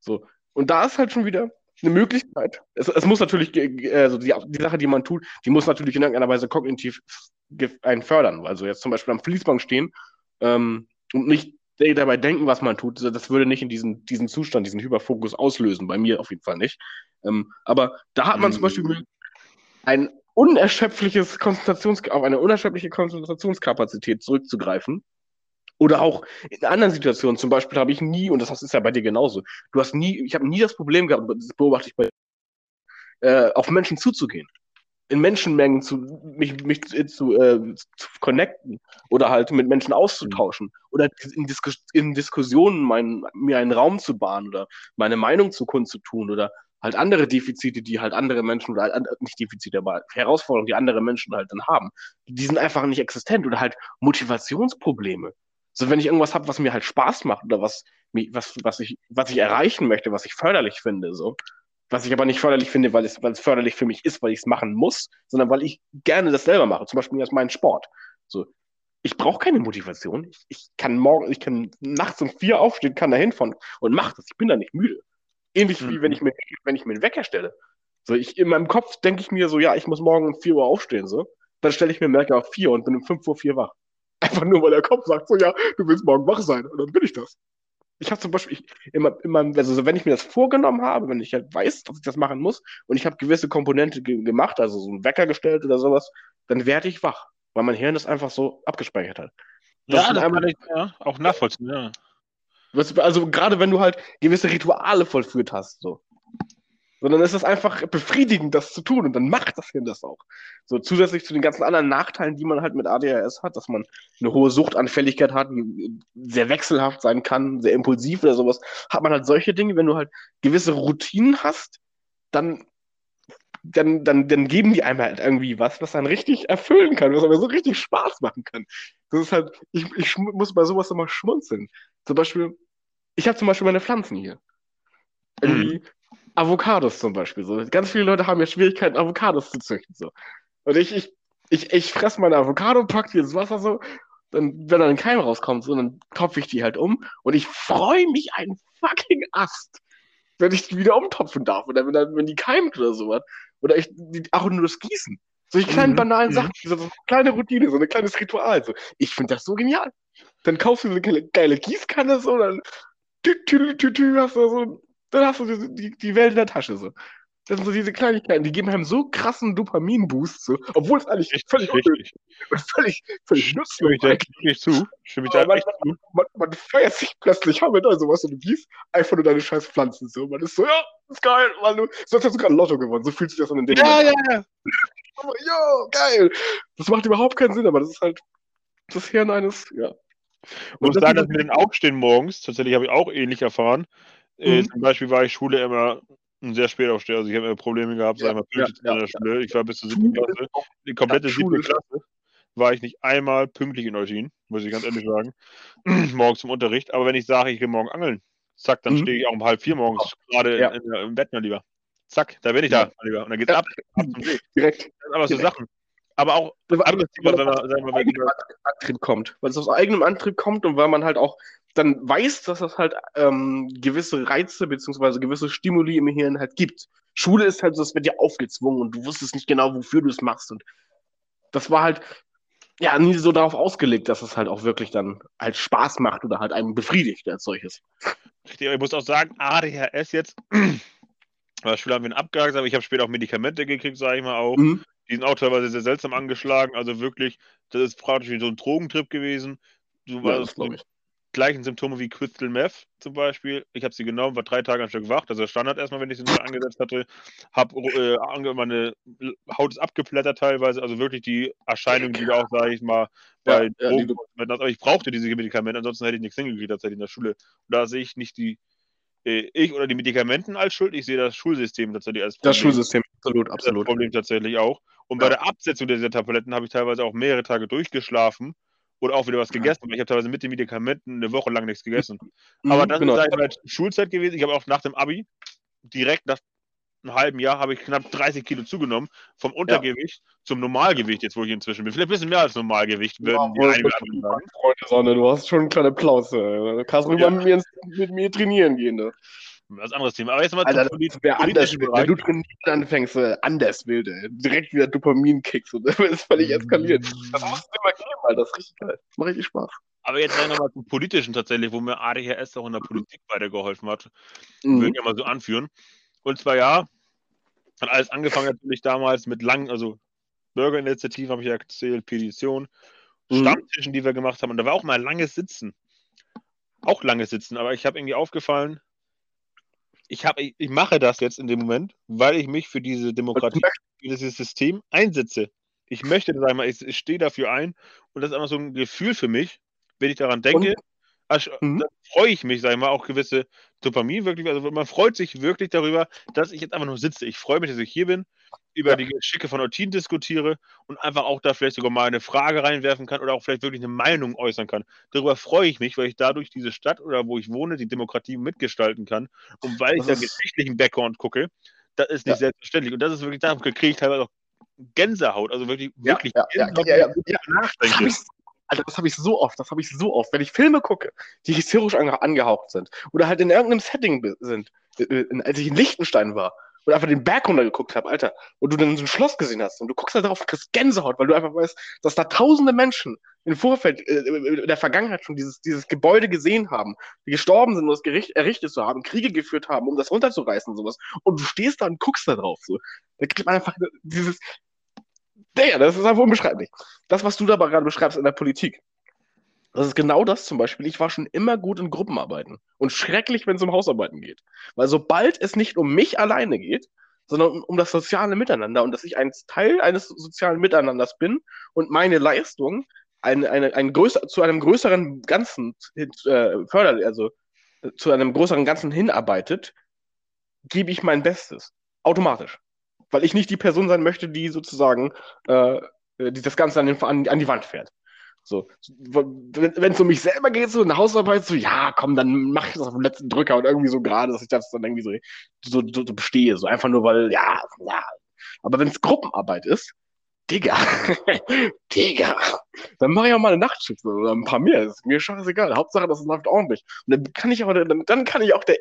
So. Und da ist halt schon wieder eine Möglichkeit. Es, es muss natürlich, also die, die Sache, die man tut, die muss natürlich in irgendeiner Weise kognitiv einen fördern. Also jetzt zum Beispiel am Fließband stehen ähm, und nicht dabei denken, was man tut, das würde nicht in diesen, diesen Zustand, diesen Hyperfokus auslösen. Bei mir auf jeden Fall nicht. Ähm, aber da hat man zum Beispiel mhm. ein unerschöpfliches Konzentrations auf eine unerschöpfliche Konzentrationskapazität zurückzugreifen. Oder auch in anderen Situationen, zum Beispiel habe ich nie, und das ist ja bei dir genauso, du hast nie, ich habe nie das Problem gehabt, das beobachte ich bei, äh, auf Menschen zuzugehen in Menschenmengen zu mich, mich zu, zu, äh, zu connecten oder halt mit Menschen auszutauschen oder in, Diskus in Diskussionen mein, mir einen Raum zu bahnen oder meine Meinung zu kundzutun oder halt andere Defizite, die halt andere Menschen oder nicht Defizite, aber Herausforderungen, die andere Menschen halt dann haben, die sind einfach nicht existent oder halt Motivationsprobleme. So, wenn ich irgendwas habe, was mir halt Spaß macht oder was, was, was, ich, was ich erreichen möchte, was ich förderlich finde, so, was ich aber nicht förderlich finde, weil es, weil es förderlich für mich ist, weil ich es machen muss, sondern weil ich gerne das selber mache. Zum Beispiel als meinen Sport. So, ich brauche keine Motivation. Ich, ich, kann morgen, ich kann nachts um vier aufstehen, kann da hinfahren und mache das. Ich bin da nicht müde. Ähnlich mhm. wie wenn ich mir, wenn ich mir einen Wecker stelle. So, ich, in meinem Kopf denke ich mir so, ja, ich muss morgen um vier Uhr aufstehen, so. Dann stelle ich mir einen Wecker auf vier und bin um fünf Uhr vier wach. Einfach nur, weil der Kopf sagt so, ja, du willst morgen wach sein. Und dann bin ich das. Ich habe zum Beispiel ich, immer, immer, also wenn ich mir das vorgenommen habe, wenn ich halt weiß, dass ich das machen muss und ich habe gewisse Komponente ge gemacht, also so einen Wecker gestellt oder sowas, dann werde ich wach, weil mein Hirn das einfach so abgespeichert hat. Das ja, das einmal, kann ich ja, auch nachvollziehen, ja. Also gerade wenn du halt gewisse Rituale vollführt hast, so sondern es ist einfach befriedigend, das zu tun und dann macht das Kind das auch. So zusätzlich zu den ganzen anderen Nachteilen, die man halt mit ADHS hat, dass man eine hohe Suchtanfälligkeit hat, sehr wechselhaft sein kann, sehr impulsiv oder sowas, hat man halt solche Dinge, wenn du halt gewisse Routinen hast, dann dann, dann, dann geben die einem halt irgendwie was, was dann richtig erfüllen kann, was aber so richtig Spaß machen kann. Das ist halt, ich, ich muss bei sowas immer schmunzeln. Zum Beispiel, ich habe zum Beispiel meine Pflanzen hier. Irgendwie, mhm. Avocados zum Beispiel. So. Ganz viele Leute haben ja Schwierigkeiten, Avocados zu züchten. So. Und ich, ich, ich, ich fresse meine Avocado, pack die ins Wasser so, dann, wenn dann kein rauskommt, so, dann topfe ich die halt um und ich freue mich einen fucking Ast, wenn ich die wieder umtopfen darf oder wenn, dann, wenn die keimt oder sowas. Oder ich die, auch nur das Gießen. Solche kleinen Mhm, banalen mhm. Sachen, so eine kleine Routine, so ein kleines Ritual. So. Ich finde das so genial. Dann kaufst du eine geile, geile Gießkanne, so, dann tü, tü, tü, tü, hast du so, dann hast du die, die, die Welt in der Tasche. So. Das sind so diese Kleinigkeiten, die geben einem so krassen Dopamin-Boost, so, obwohl es eigentlich völlig Richtig, unnötig richtig. und völlig, völlig Stimme nutzlos ich da eigentlich. wirklich zu. Stimme ich da Aber man, echt zu. man, man feiert sich plötzlich damit oder sowas und du gießt einfach nur deine scheiß Pflanzen. So. Man ist so, ja, ist geil, man, du, so als hättest du gerade Lotto gewonnen. So fühlt sich das an in dem Ja, Moment. ja, ja. an. Ja, geil. Das macht überhaupt keinen Sinn, aber das ist halt das Hirn eines, ja. Ich muss das sagen, ist- dass mit den Aufstehen morgens, tatsächlich habe ich auch ähnlich erfahren. Äh, Mhm. zum Beispiel war ich Schule immer ein sehr spät aufsteher. Also ich habe immer Probleme gehabt, Ja, ich mal, pünktlich ja, in der. Schule. Ich war bis zur siebten Klasse. Die komplette siebte Klasse war ich nicht einmal pünktlich in Eutin, muss ich ganz ehrlich sagen. morgens zum Unterricht. Aber wenn ich sage, ich gehe morgen angeln, zack, dann Mhm. stehe ich auch um halb vier morgens gerade Ja. im Bett, mein Lieber. Zack, da bin ich da, mein Lieber. Und dann geht's Ja. ab, ab zum See. direkt. Aber so. Sachen. Aber auch anderes Thema, mal, eigenem Antrieb kommt. Weil es aus eigenem Antrieb kommt und weil man halt auch dann weiß, dass es halt ähm, gewisse Reize beziehungsweise gewisse Stimuli im Hirn halt gibt. Schule ist halt so, es wird dir aufgezwungen und du wusstest nicht genau, wofür du es machst. Und das war halt ja nie so darauf ausgelegt, dass es halt auch wirklich dann halt Spaß macht oder halt einen befriedigt als solches. Richtig, aber ich muss auch sagen, ADHS jetzt, weil Schule haben wir ihn abgehakt, aber ich habe später auch Medikamente gekriegt, sage ich mal auch. Mhm. Die sind auch teilweise sehr seltsam angeschlagen. Also wirklich, das ist praktisch wie so ein Drogentrip gewesen. Du Ja, warst das glaube ich. Gleichen Symptome wie Crystal Meth zum Beispiel. Ich habe sie genommen, war drei Tage am Stück wach. Das ist Standard erstmal, wenn ich sie neu angesetzt hatte. Hab, äh, meine Haut ist abgeplättert teilweise. Also wirklich die Erscheinung, die auch, sage ich mal, bei Ja, ja, Drogen. die- aber ich brauchte diese Medikamente, ansonsten hätte ich nichts hingekriegt tatsächlich in der Schule. Und da sehe ich nicht die, äh, ich oder die Medikamenten als Schuld, ich sehe das Schulsystem tatsächlich als Das Problem. Schulsystem, absolut, Das absolut. Problem tatsächlich auch. Und Ja. bei der Absetzung dieser Tabletten habe ich teilweise auch mehrere Tage durchgeschlafen oder auch wieder was gegessen. weil Ich habe teilweise mit den Medikamenten eine Woche lang nichts gegessen. Aber Mhm, das genau. ist mal, Schulzeit gewesen. Ich habe auch nach dem Abi, direkt nach einem halben Jahr, habe ich knapp 30 Kilo zugenommen. Vom Untergewicht zum Normalgewicht, jetzt wo ich inzwischen bin. Vielleicht ein bisschen mehr als Normalgewicht, würden die Ja, sagen. Freunde Sonne, du hast schon einen kleinen Applaus. äh. Du kannst ruhig Ja. mit mir, mit mir trainieren gehen. Ne? Das ist ein anderes Thema. Aber jetzt mal Alter, zum Polit anders. Bereich. wenn du trainieren anfängst, äh, anders wild, ey. direkt wieder Dopamin-Kicks und das ist völlig eskaliert. Das muss es immer geben, Alter. das ist richtig geil. Das macht richtig Spaß. Aber jetzt nochmal zum Politischen tatsächlich, wo mir ADHS auch in der Politik weitergeholfen hat. Mhm. würde ich ja mal so anführen. Und zwar ja, hat alles angefangen natürlich damals mit langen, also Bürgerinitiativen habe ich ja erzählt, Petition, Mhm. Stammtischen, die wir gemacht haben. Und da war auch mal langes Sitzen. Auch langes Sitzen, aber ich habe irgendwie aufgefallen, ich, hab, ich, ich mache das jetzt in dem Moment, weil ich mich für diese Demokratie, für dieses System einsetze. Ich möchte das einmal, ich, ich stehe dafür ein und das ist einfach so ein Gefühl für mich, wenn ich daran denke, ach, Mhm. freue ich mich, sag ich mal, auch gewisse Dopamin wirklich, also man freut sich wirklich darüber, dass ich jetzt einfach nur sitze. Ich freue mich, dass ich hier bin, über Ja. die Geschicke von Eutin diskutiere und einfach auch da vielleicht sogar mal eine Frage reinwerfen kann oder auch vielleicht wirklich eine Meinung äußern kann. Darüber freue ich mich, weil ich dadurch diese Stadt oder wo ich wohne, die Demokratie mitgestalten kann und weil ich Das da ist- geschichtlichen Background gucke, das ist nicht Ja. selbstverständlich und das ist wirklich, da kriege ich teilweise auch Gänsehaut, also wirklich, Ja, wirklich ja, ja, Gänsehaut, ja, ja, ich ja. nachdenke. Alter, das habe ich so oft, das habe ich so oft, wenn ich Filme gucke, die historisch ange angehaucht sind oder halt in irgendeinem Setting sind, äh, äh, als ich in Liechtenstein war und einfach den Berg runtergeguckt habe, Alter, und du dann so ein Schloss gesehen hast und du guckst da drauf und kriegst Gänsehaut, weil du einfach weißt, dass da tausende Menschen im Vorfeld, äh, in der Vergangenheit schon dieses, dieses Gebäude gesehen haben, die gestorben sind, um das Gericht errichtet zu haben, Kriege geführt haben, um das runterzureißen und sowas. Und du stehst da und guckst da drauf, so. Da kriegt man einfach dieses, Digga, das ist einfach unbeschreiblich. Das, was du da gerade beschreibst in der Politik, das ist genau das zum Beispiel. Ich war schon immer gut in Gruppenarbeiten und schrecklich, wenn es um Hausarbeiten geht. Weil sobald es nicht um mich alleine geht, sondern um, um das soziale Miteinander und dass ich ein Teil eines sozialen Miteinanders bin und meine Leistung eine, eine, ein größer, zu einem größeren Ganzen äh, fördert, also äh, zu einem größeren Ganzen hinarbeitet, gebe ich mein Bestes. Automatisch. Weil ich nicht die Person sein möchte, die sozusagen äh, die das Ganze an, den, an, an die Wand fährt. So, wenn es um mich selber geht, so eine Hausarbeit, so, ja, komm, dann mach ich das auf dem letzten Drücker und irgendwie so gerade, dass ich das dann irgendwie so, so, so, so bestehe, so einfach nur, weil, ja, ja. Aber wenn es Gruppenarbeit ist, Digga, Digga, dann mache ich auch mal eine Nachtschicht oder ein paar mehr. Ist mir scheißegal. Hauptsache, das läuft ordentlich. Und dann kann ich auch, dann, dann kann ich auch der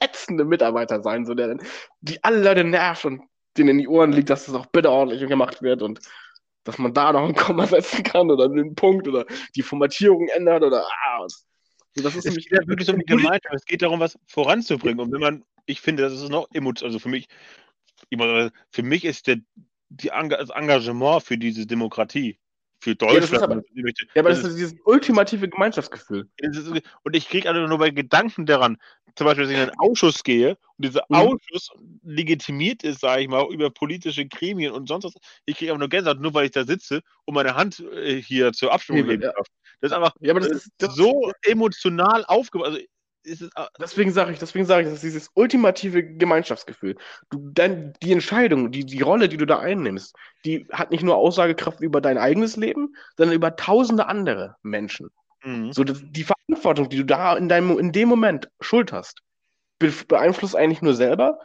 ätzende Mitarbeiter sein, so der dann die alle Leute nervt und denen in die Ohren liegt, dass das auch bitte ordentlich gemacht wird und dass man da noch ein Komma setzen kann oder einen Punkt oder die Formatierung ändert oder ah, das ist es geht wirklich um die Gemeinschaft. Es geht darum, was voranzubringen. Und wenn man, ich finde, das ist noch emotional, also für mich, für mich ist der, die, das Engagement für diese Demokratie, für Deutschland. Ja, aber, ja, aber das, das ist dieses ultimative Gemeinschaftsgefühl. und ich kriege also nur bei Gedanken daran, zum Beispiel, dass ich in einen Ausschuss gehe und dieser mhm. Ausschuss legitimiert ist, sage ich mal, über politische Gremien und sonst was. Ich kriege aber nur Gänsehaut, nur weil ich da sitze und meine Hand äh, hier zur Abstimmung geben darf. Das ist einfach ja, aber das ist, das so emotional aufgebaut. Also, es, deswegen sage ich, deswegen sage ich, das ist dieses ultimative Gemeinschaftsgefühl. Du, dann die Entscheidung, die, die Rolle, die du da einnimmst, die hat nicht nur Aussagekraft über dein eigenes Leben, sondern über tausende andere Menschen. Mhm. So, die Verantwortung, die du da in, deinem, in dem Moment schulterst, beeinflusst eigentlich nur selber,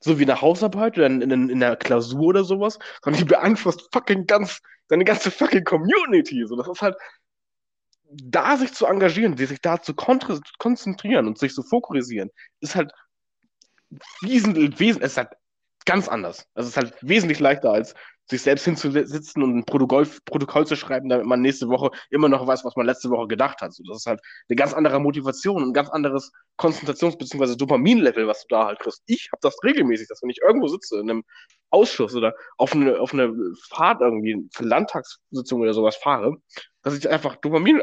so wie eine Hausarbeit oder in, in, in einer Klausur oder sowas, sondern die beeinflusst fucking ganz, deine ganze fucking Community. So, das ist halt, da sich zu engagieren, sich da zu konzentrieren und sich zu fokussieren, ist halt wesentlich, wesentlich, ist halt ganz anders. Also es ist halt wesentlich leichter, als sich selbst hinzusitzen und ein Protokoll, Protokoll zu schreiben, damit man nächste Woche immer noch weiß, was man letzte Woche gedacht hat. So, das ist halt eine ganz andere Motivation, ein ganz anderes Konzentrations- bzw. Dopaminlevel, was du da halt kriegst. Ich habe das regelmäßig, dass wenn ich irgendwo sitze, in einem Ausschuss oder auf eine, auf eine Fahrt irgendwie, für Landtagssitzung oder sowas fahre, dass ich einfach Dopamin,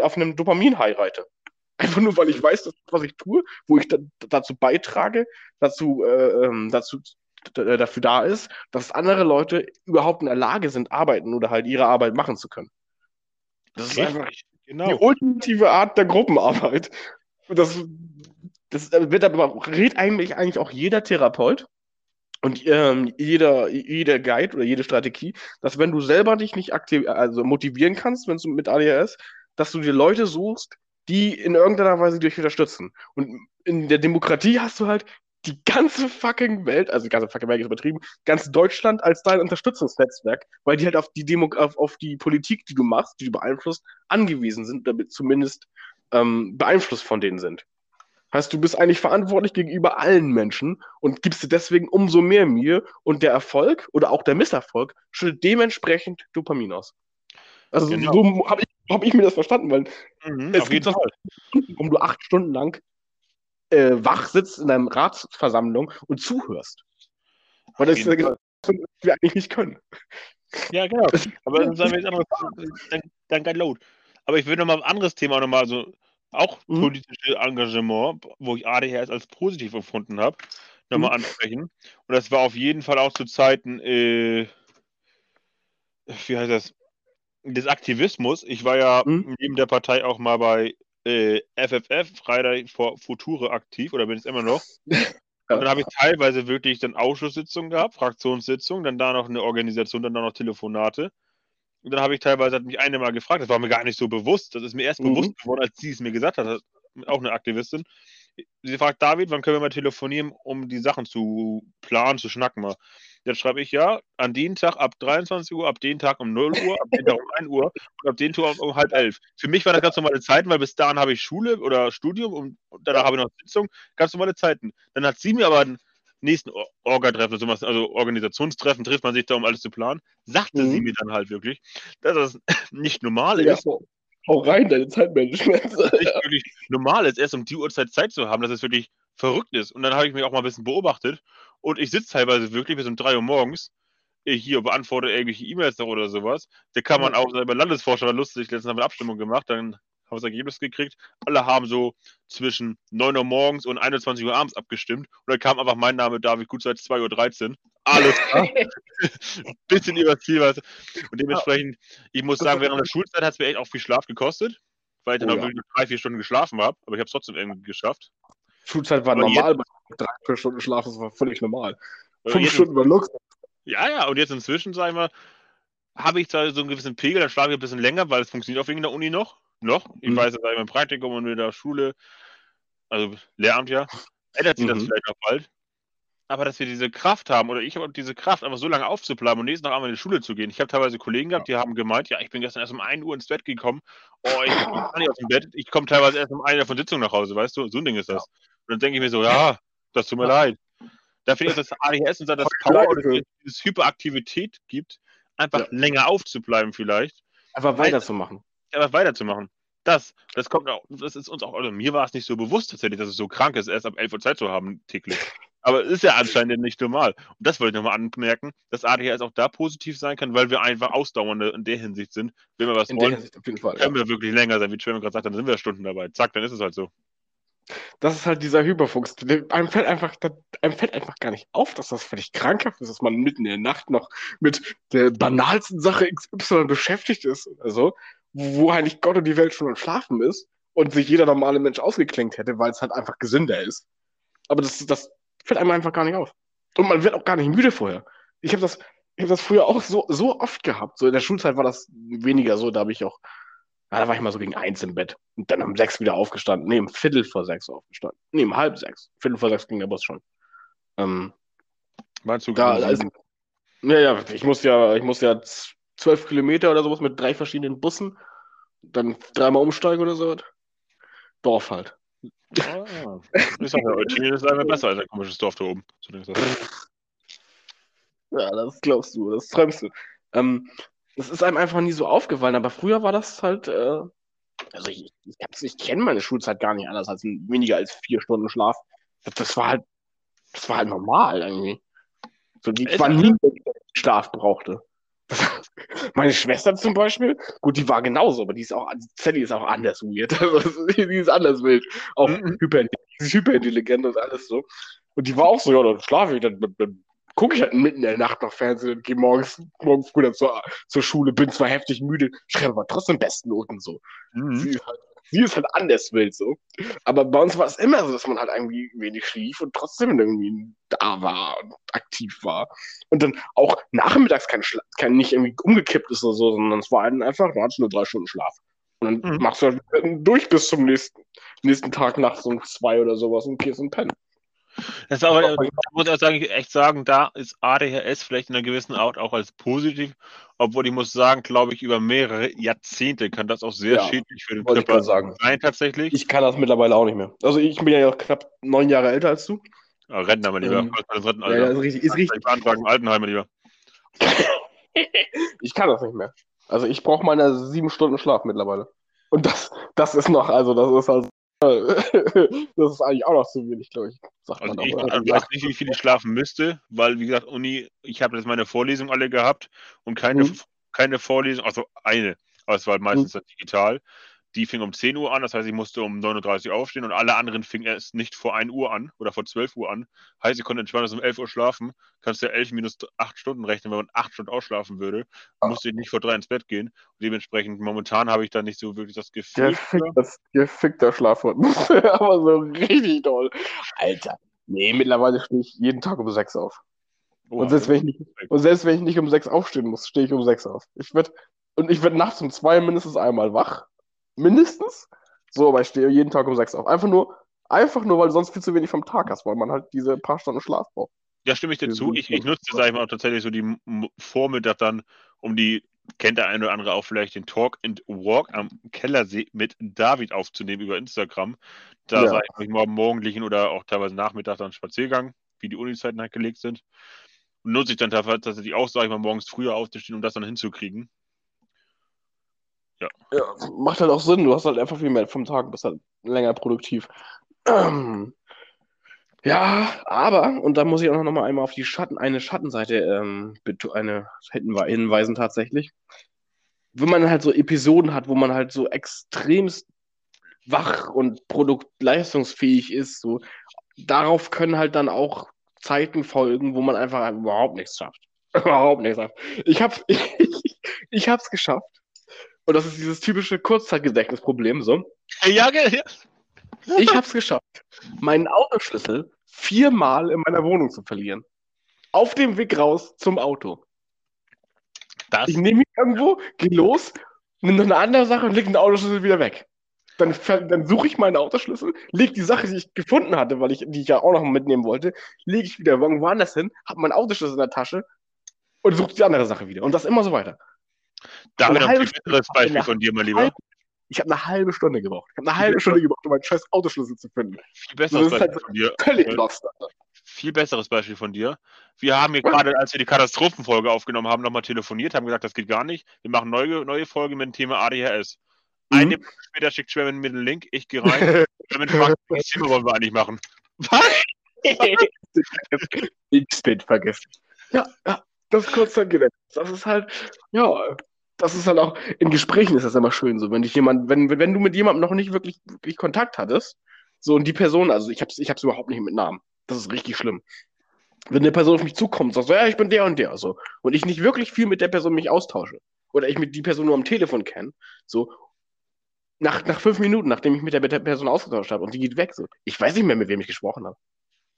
auf einem Dopamin-High reite. Einfach nur, weil ich weiß, dass, was ich tue, wo ich da, dazu beitrage, dazu, äh, ähm, dazu dafür da ist, dass andere Leute überhaupt in der Lage sind, arbeiten oder halt ihre Arbeit machen zu können. Das ist einfach genau. die ultimative Art der Gruppenarbeit. Das, das wird aber, redet eigentlich, eigentlich auch jeder Therapeut und ähm, jeder, jeder Guide oder jede Strategie, dass wenn du selber dich nicht aktiv, also motivieren kannst, wenn du mit ADHS, dass du dir Leute suchst, die in irgendeiner Weise dich unterstützen. Und in der Demokratie hast du halt die ganze fucking Welt, also die ganze fucking Welt ist übertrieben, ganz Deutschland als dein Unterstützungsnetzwerk, weil die halt auf die Demo, auf, auf die Politik, die du machst, die du beeinflusst, angewiesen sind, damit zumindest ähm, beeinflusst von denen sind. Heißt, du bist eigentlich verantwortlich gegenüber allen Menschen und gibst dir deswegen umso mehr Mühe und der Erfolg oder auch der Misserfolg schüttet dementsprechend Dopamin aus. Also genau. so habe ich, hab ich mir das verstanden, weil mhm, es gibt das, um du acht Stunden lang äh, wach sitzt in einer Ratsversammlung und zuhörst. Weil das ist was wir eigentlich nicht können. Ja, genau. Aber dann sagen wir jetzt anderes, dann, dann kein Load. Aber ich würde nochmal ein anderes Thema nochmal so, auch mhm. politisches Engagement, wo ich ADHS als positiv empfunden habe, nochmal mhm. ansprechen. Und das war auf jeden Fall auch zu Zeiten, äh, wie heißt das, des Aktivismus. Ich war ja mhm. neben der Partei auch mal bei äh, FFF, Friday for Future aktiv oder bin ich immer noch. Und dann habe ich teilweise wirklich dann Ausschusssitzungen gehabt, Fraktionssitzungen, dann da noch eine Organisation, dann da noch Telefonate. Und dann habe ich teilweise, hat mich eine mal gefragt, das war mir gar nicht so bewusst, das ist mir erst mhm. bewusst geworden, als sie es mir gesagt hat, auch eine Aktivistin. Sie fragt, David, wann können wir mal telefonieren, um die Sachen zu planen, zu schnacken mal. Jetzt schreibe ich ja, an den Tag ab 23 Uhr, ab den Tag um 0 Uhr, ab den Tag um 1 Uhr und ab den Tag um halb elf. Für mich war das ganz normale Zeiten, weil bis dahin habe ich Schule oder Studium und danach habe ich noch Sitzung, ganz normale Zeiten. Dann hat sie mir aber nächsten Orga-Treffen, also Organisationstreffen, trifft man sich da, um alles zu planen, sagte mhm. sie mir dann halt wirklich, dass das nicht normal ja. ist. Hau rein, deine Zeitmanagement. nicht wirklich normal ist, erst um die Uhrzeit Zeit zu haben, dass es wirklich verrückt ist. Und dann habe ich mich auch mal ein bisschen beobachtet und ich sitze teilweise wirklich bis um 3 Uhr morgens hier beantworte irgendwelche E-Mails oder sowas. Da kann man auch selber Landesforscher lustig, letztens haben wir eine Abstimmung gemacht, dann haben wir das Ergebnis gekriegt. Alle haben so zwischen 9 Uhr morgens und 21 Uhr abends abgestimmt. Und dann kam einfach mein Name David gut seit 2.13 Uhr. Alles klar. Bisschen übers Ziel, was. Und dementsprechend, ich muss sagen, während der Schulzeit hat es mir echt auch viel Schlaf gekostet, weil ich dann oh, auch ja. wirklich drei, vier Stunden geschlafen habe. Aber ich habe es trotzdem irgendwie geschafft. Schulzeit war Aber normal, jetzt, drei, vier Stunden schlafen, das war völlig normal. Fünf Stunden war Luxus. Ja, ja, und jetzt inzwischen, sag ich mal, habe ich zwar so einen gewissen Pegel, dann schlafe ich ein bisschen länger, weil es funktioniert auch wegen der Uni noch. Noch. Ich mhm. weiß, dass ich mein Praktikum und in der Schule, also Lehramt ja, ändert sich mhm. das vielleicht auch bald. aber dass wir diese Kraft haben, oder ich habe diese Kraft, einfach so lange aufzubleiben und nächsten Tag einmal in die Schule zu gehen. Ich habe teilweise Kollegen gehabt, die haben gemeint, ja, ich bin gestern erst um 1 Uhr ins Bett gekommen. Oh, ich kann nicht aus dem Bett. Ich komme teilweise erst um 1 Uhr von Sitzung nach Hause, weißt du? So ein Ding ist das. Und dann denke ich mir so, ja, das tut mir leid. Da finde ich, dass das ADHS und das Power oder dieses Hyperaktivität gibt, einfach ja. länger aufzubleiben vielleicht. Einfach weiterzumachen. Einfach weiterzumachen. Das, das kommt auch, das ist uns auch, also mir war es nicht so bewusst tatsächlich, dass es so krank ist, erst ab 11 Uhr Zeit zu haben täglich. Aber es ist ja anscheinend nicht normal. Und das wollte ich nochmal anmerken, dass ADHS auch da positiv sein kann, weil wir einfach Ausdauernde in der Hinsicht sind. Wenn wir was in wollen, der Hinsicht auf jeden Fall, können ja. wir wirklich länger sein, wie Schwimmer gerade sagt, dann sind wir Stunden dabei. Zack, dann ist es halt so. Das ist halt dieser Hyperfuchs. Einem fällt einfach, einem fällt einfach gar nicht auf, dass das völlig krankhaft ist, dass man mitten in der Nacht noch mit der banalsten Sache XY beschäftigt ist. Also, wo eigentlich Gott und die Welt schon am Schlafen ist und sich jeder normale Mensch ausgeklinkt hätte, weil es halt einfach gesünder ist. Aber das, das fällt einem einfach gar nicht auf. Und man wird auch gar nicht müde vorher. Ich habe das, hab das früher auch so, so oft gehabt. So in der Schulzeit war das weniger so, da habe ich auch, ja, da war ich mal so gegen eins im Bett. Und dann um sechs wieder aufgestanden. Nee, um Viertel vor sechs aufgestanden. Nee, um halb sechs. Viertel vor sechs ging der Bus schon. Ähm, Meinst du da, also, Ja, ja, ich muss ja, ich muss ja zwölf Kilometer oder sowas mit drei verschiedenen Bussen, dann dreimal umsteigen oder so. Dorf halt. Ah, ich sag ja, Eutin ist einfach besser als ein komisches Dorf da oben. ja, das glaubst du, das träumst du. Ähm, das ist einem einfach nie so aufgefallen, aber früher war das halt, äh, also ich, ich, ich kenne meine Schulzeit gar nicht anders als weniger als vier Stunden Schlaf. Das, das war halt, das war halt normal irgendwie. So, die, ich war nie, Schlaf brauchte. Meine Schwester zum Beispiel, gut, die war genauso, aber die ist auch, Sally ist auch anders weird. Also, die ist anders wild. Auch mhm. hyperintelligent und alles so. Und die war auch so, ja, dann schlafe ich, dann, dann, dann gucke ich halt mitten in der Nacht noch Fernsehen und gehe morgens, morgens früh zur, zur Schule, bin zwar heftig müde, schreibe aber trotzdem besten Noten so. Mhm. Sie ist halt sie ist halt anders wild so. Aber bei uns war es immer so, dass man halt irgendwie wenig schlief und trotzdem irgendwie da war und aktiv war. Und dann auch nachmittags kein, Schla kein nicht irgendwie umgekippt ist oder so, sondern es war halt einfach, da hattest nur drei Stunden Schlaf. Und dann mhm. machst du halt durch bis zum nächsten, nächsten Tag nachts um zwei oder sowas und gehst und pennen. Das aber, ich muss auch sagen, echt sagen, da ist ADHS vielleicht in einer gewissen Art auch als positiv, obwohl ich muss sagen, glaube ich, über mehrere Jahrzehnte kann das auch sehr ja, schädlich für den Körper sein, tatsächlich. Ich kann das mittlerweile auch nicht mehr. Also ich bin ja knapp neun Jahre älter als du. Ja, Rentner, mein Lieber. Ähm, Retten, ja, ist richtig. Ist richtig. Beantragen, Altenheim, mein Lieber. ich kann das nicht mehr. Also ich brauche meine sieben Stunden Schlaf mittlerweile. Und das, das ist noch, also das ist also das ist eigentlich auch noch zu wenig, glaube ich. Sagt also ich auch, weiß nicht, wie viel ich schlafen müsste, weil, wie gesagt, Uni, ich habe jetzt meine Vorlesungen alle gehabt und keine, mhm. keine Vorlesung, also eine, aber es war meistens mhm. digital. Die fing um 10 Uhr an, das heißt, ich musste um 9.30 Uhr aufstehen und alle anderen fingen erst nicht vor 1 Uhr an oder vor 12 Uhr an. Heißt, ich konnte entspannt um 11 Uhr schlafen. Kannst du ja 11 minus 8 Stunden rechnen, wenn man 8 Stunden ausschlafen würde. Ah. Musste ich nicht vor 3 ins Bett gehen. Und dementsprechend, momentan habe ich da nicht so wirklich das Gefühl. Der fickt der Schlafrhythmus. Aber so richtig toll. Alter. Nee, mittlerweile stehe ich jeden Tag um 6 auf. Oh, und, selbst wenn ich nicht, und selbst wenn ich nicht um 6 aufstehen muss, stehe ich um 6 auf. Ich werd, und ich werde nachts um 2 mindestens einmal wach mindestens. So, aber ich stehe jeden Tag um sechs auf. Einfach nur, einfach nur, weil du sonst viel zu wenig vom Tag hast, weil man halt diese paar Stunden Schlaf braucht. Ja, stimme ich dir zu. Ich, ich nutze, sag ich mal, auch tatsächlich so die Vormittag dann, um die, kennt der eine oder andere auch vielleicht den Talk and Walk am Kellersee mit David aufzunehmen über Instagram. Da ja. sage ich morgen Morgendlichen oder auch teilweise Nachmittag dann Spaziergang, wie die Unizeiten halt gelegt sind. Und nutze ich dann tatsächlich auch, sage ich mal, morgens früher aufzustehen, um das dann hinzukriegen. Ja. ja. Macht halt auch Sinn. Du hast halt einfach viel mehr vom Tag, bist halt länger produktiv. Ähm, ja, aber, und da muss ich auch noch mal einmal auf die Schatten, eine Schattenseite ähm, eine, hinweisen tatsächlich. Wenn man halt so Episoden hat, wo man halt so extremst wach und produktleistungsfähig ist, so, darauf können halt dann auch Zeiten folgen, wo man einfach überhaupt nichts schafft. überhaupt nichts schafft. Ich hab's, ich, ich hab's geschafft und das ist dieses typische Kurzzeitgedächtnisproblem, so. Ja, ja. Ich habe es geschafft, meinen Autoschlüssel viermal in meiner Wohnung zu verlieren. Auf dem Weg raus zum Auto. Das? Ich nehme ihn irgendwo, gehe los, nehme noch eine andere Sache und lege den Autoschlüssel wieder weg. Dann, dann suche ich meinen Autoschlüssel, lege die Sache, die ich gefunden hatte, weil ich, die ich ja auch noch mitnehmen wollte, lege ich wieder woanders hin, habe meinen Autoschlüssel in der Tasche und suche die andere Sache wieder. Und das immer so weiter. Da habe ich ein besseres Beispiel von dir, mein Lieber. Ich habe eine halbe Stunde gebraucht. Ich habe eine halbe Stunde gebraucht, um meinen scheiß Autoschlüssel zu finden. Viel besseres Beispiel halt von dir. Völlig lost, Alter. Viel besseres Beispiel von dir. Wir haben hier gerade, als wir die Katastrophenfolge aufgenommen haben, nochmal telefoniert, haben gesagt, das geht gar nicht. Wir machen neue, neue Folge mit dem Thema ADHS. Mhm. Eine Minute später schickt Schwemmen mir den Link, ich gehe rein. Schwemmen fragt, welches Thema wollen wir eigentlich machen? Was? X-Bit vergessen. Ja, ja, das ist kurz dann gedacht. Das ist halt, ja, das ist halt auch, in Gesprächen ist das immer schön so, wenn dich jemand, wenn, wenn du mit jemandem noch nicht wirklich, wirklich Kontakt hattest, so und die Person, also ich hab's, ich hab's überhaupt nicht mit Namen. Das ist richtig schlimm. Wenn eine Person auf mich zukommt, sagt so, ja, ich bin der und der, so, und ich nicht wirklich viel mit der Person mich austausche, oder ich mit die Person nur am Telefon kenne, so, nach, nach fünf Minuten, nachdem ich mit der, mit der Person ausgetauscht habe und die geht weg, so, ich weiß nicht mehr, mit wem ich gesprochen habe.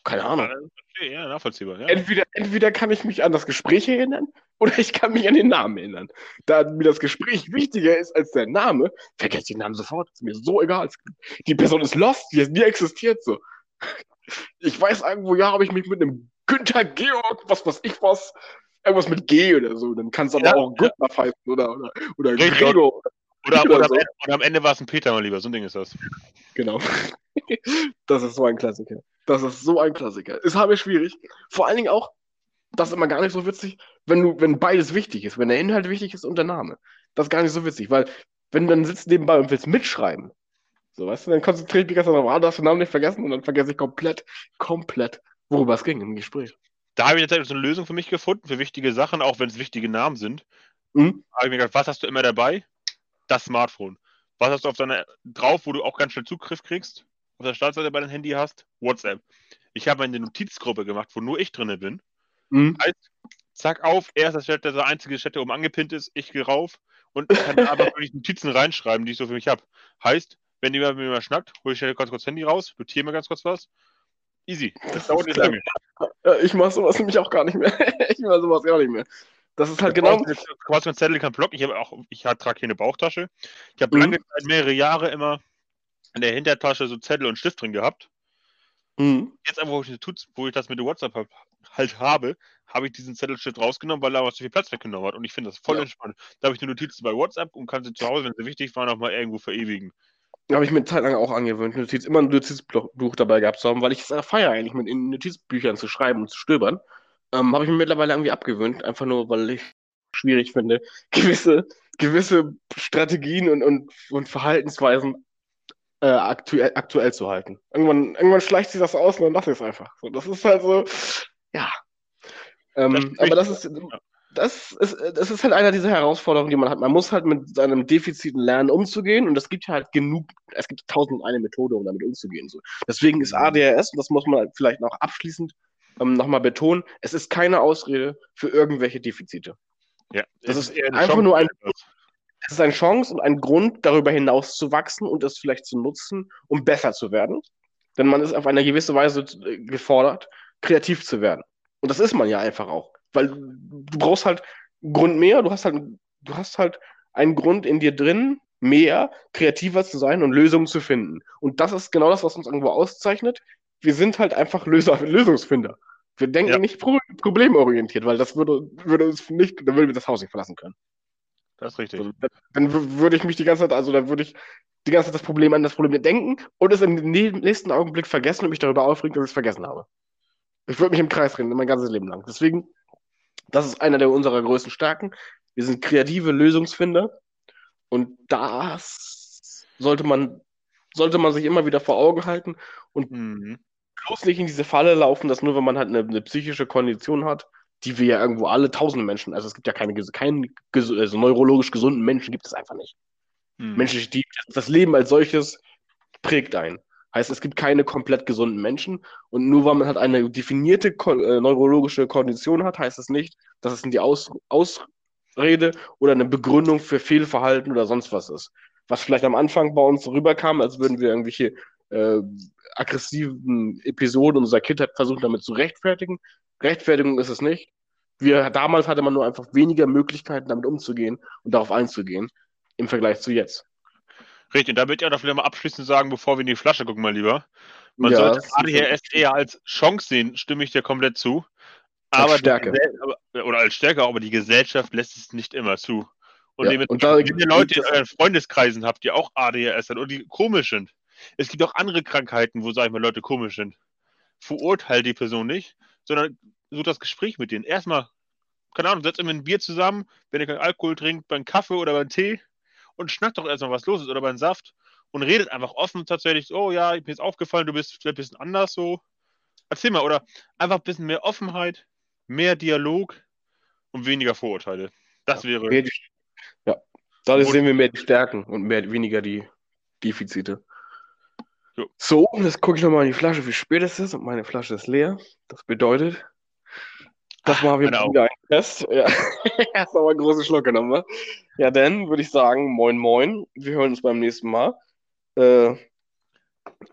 Keine Ahnung. Ja, nachvollziehbar. Ja. Entweder, entweder kann ich mich an das Gespräch erinnern oder ich kann mich an den Namen erinnern. Da mir das Gespräch wichtiger ist als der Name, vergesse ich den Namen sofort. Ist mir so egal. Die Person ist lost, die, die existiert so. Ich weiß irgendwo, ja, habe ich mich mit einem Günther Georg, was weiß ich was, irgendwas mit G oder so. Dann kann es aber ja, auch Gunther ja. heißen oder, oder, oder Gregor. Oder, oder, oder, so. oder, am Ende war es ein Peter, mein Lieber. So ein Ding ist das. Genau. Das ist so ein Klassiker. Das ist so ein Klassiker. Ist habe schwierig. Vor allen Dingen auch, das ist immer gar nicht so witzig, wenn du, wenn beides wichtig ist, wenn der Inhalt wichtig ist und der Name. Das ist gar nicht so witzig, weil wenn du dann sitzt nebenbei und willst mitschreiben, so weißt du, dann konzentriere ich mich ganz darauf, ah, du hast den Namen nicht vergessen und dann vergesse ich komplett, komplett, worüber es ging im Gespräch. Da habe ich jetzt eine Lösung für mich gefunden, für wichtige Sachen, auch wenn es wichtige Namen sind. Mhm. habe ich mir gedacht, was hast du immer dabei? Das Smartphone. Was hast du auf deiner drauf, wo du auch ganz schnell Zugriff kriegst? Auf der Startseite bei deinem Handy hast? WhatsApp. Ich habe eine Notizgruppe gemacht, wo nur ich drinne bin. Mhm. Heißt, zack auf, erster Chat, der einzige Chat, der oben angepinnt ist, ich gehe rauf und kann da aber wirklich Notizen reinschreiben, die ich so für mich habe. Heißt, wenn jemand mit mir mal schnackt, hole ich schnell ganz kurz Handy raus, notiere mir ganz kurz was. Easy. Das dauert nicht lange. Ich mache sowas nämlich auch gar nicht mehr. ich mache sowas gar nicht mehr. Das ist halt genau. Quasi ein Zettel, kein Block. Ich habe auch, ich trage hier eine Bauchtasche. Ich habe mhm. lange Zeit, mehrere Jahre immer in der Hintertasche so Zettel und Stift drin gehabt. Mhm. Jetzt einfach, wo ich, das mit dem WhatsApp halt habe, habe ich diesen Zettelstift rausgenommen, weil aber zu viel Platz weggenommen hat. Und ich finde das voll ja. entspannt. Da habe ich eine Notizen bei WhatsApp und kann sie zu Hause, wenn sie wichtig waren, auch mal irgendwo verewigen. Habe ich mir eine Zeit lang auch angewöhnt, Notiz, immer ein Notizbuch dabei gehabt zu haben, weil ich es feiere eigentlich, mit in Notizbüchern zu schreiben und zu stöbern. Ähm, habe ich mir mittlerweile irgendwie abgewöhnt, einfach nur, weil ich schwierig finde, gewisse, gewisse Strategien und, und, und Verhaltensweisen äh, aktuell, aktuell zu halten. Irgendwann, irgendwann schleicht sich das aus und dann lasse ich es einfach. So, das ist halt so, ja. Ähm, das aber das ist, das ist, das ist halt einer dieser Herausforderungen, die man hat. Man muss halt mit seinem Defiziten lernen, umzugehen. Und es gibt halt genug, es gibt tausend und eine Methode, um damit umzugehen. So. Deswegen ist mhm. ADHS, und das muss man halt vielleicht noch abschließend ähm, nochmal betonen, es ist keine Ausrede für irgendwelche Defizite. Ja, das ist, ist einfach Chance, nur ein, es ist eine Chance und ein Grund, darüber hinaus zu wachsen und es vielleicht zu nutzen, um besser zu werden. Denn man ist auf eine gewisse Weise äh, gefordert, kreativ zu werden. Und das ist man ja einfach auch. Weil du brauchst halt einen Grund mehr, du hast halt, du hast halt einen Grund in dir drin, mehr kreativer zu sein und Lösungen zu finden. Und das ist genau das, was uns irgendwo auszeichnet. Wir sind halt einfach Löser, Lösungsfinder. Wir denken ja. nicht pro problemorientiert, weil das würde, würde uns nicht, dann würden wir das Haus nicht verlassen können. Das ist richtig. Also, dann würde ich mich die ganze Zeit, also dann würde ich die ganze Zeit das Problem an das Problem denken und es im nächsten Augenblick vergessen und mich darüber aufregen, dass ich es vergessen habe. Ich würde mich im Kreis drehen, mein ganzes Leben lang. Deswegen, das ist einer der unserer größten Stärken. Wir sind kreative Lösungsfinder und das sollte man, sollte man sich immer wieder vor Augen halten und mhm. Bloß nicht in diese Falle laufen, dass nur wenn man halt eine, eine psychische Kondition hat, die wir ja irgendwo alle tausende Menschen, also es gibt ja keine, keinen also neurologisch gesunden Menschen, gibt es einfach nicht. Hm. Menschen, die, das Leben als solches prägt ein. Heißt, es gibt keine komplett gesunden Menschen und nur weil man halt eine definierte äh, neurologische Kondition hat, heißt es das nicht, dass es die Aus Ausrede oder eine Begründung für Fehlverhalten oder sonst was ist. Was vielleicht am Anfang bei uns rüberkam, als würden wir irgendwelche äh, aggressiven Episoden unserer Kindheit versuchen, damit zu rechtfertigen. Rechtfertigung ist es nicht. Wir, damals hatte man nur einfach weniger Möglichkeiten, damit umzugehen und darauf einzugehen, im Vergleich zu jetzt. Richtig, und da würde ich auch noch vielleicht mal abschließend sagen, bevor wir in die Flasche gucken, mal lieber. Man Ja, sollte ADHS eher als Chance sehen, stimme ich dir komplett zu. Aber die Stärke. Aber, oder als Stärke, aber die Gesellschaft lässt es nicht immer zu. Und, Ja, und da wenn ihr Leute in euren Freundeskreisen habt, die auch ADHS haben oder die komisch sind. Es gibt auch andere Krankheiten, wo, sag ich mal, Leute komisch sind. Verurteilt die Person nicht, sondern sucht das Gespräch mit denen. Erstmal, keine Ahnung, setzt immer ein Bier zusammen, wenn ihr keinen Alkohol trinkt, beim Kaffee oder beim Tee und schnackt doch erstmal, was los ist oder beim Saft und redet einfach offen tatsächlich, so, oh ja, mir ist aufgefallen, du bist vielleicht ein bisschen anders so. Erzähl mal, oder einfach ein bisschen mehr Offenheit, mehr Dialog und weniger Vorurteile. Das wäre. Mehr die, ja, dadurch sehen wir mehr die Stärken und mehr, weniger die Defizite. Jo. So, jetzt gucke ich nochmal in die Flasche, wie spät es ist und meine Flasche ist leer. Das bedeutet, das machen wir auch. wieder einen Test. Ja. Erst mal einen großen Schluck genommen. wa? Ja, dann würde ich sagen, moin moin. Wir hören uns beim nächsten Mal. Äh,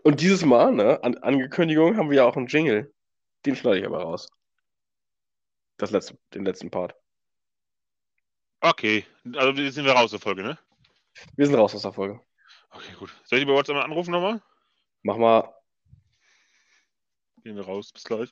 und dieses Mal, ne, an Ankündigung, haben wir ja auch einen Jingle. Den schneide ich aber raus. Das letzte, den letzten Part. Okay, also sind wir raus der Folge, ne? Wir sind raus aus der Folge. Okay, gut. Soll ich über WhatsApp mal anrufen nochmal? Mach mal Gehen wir raus, bis gleich.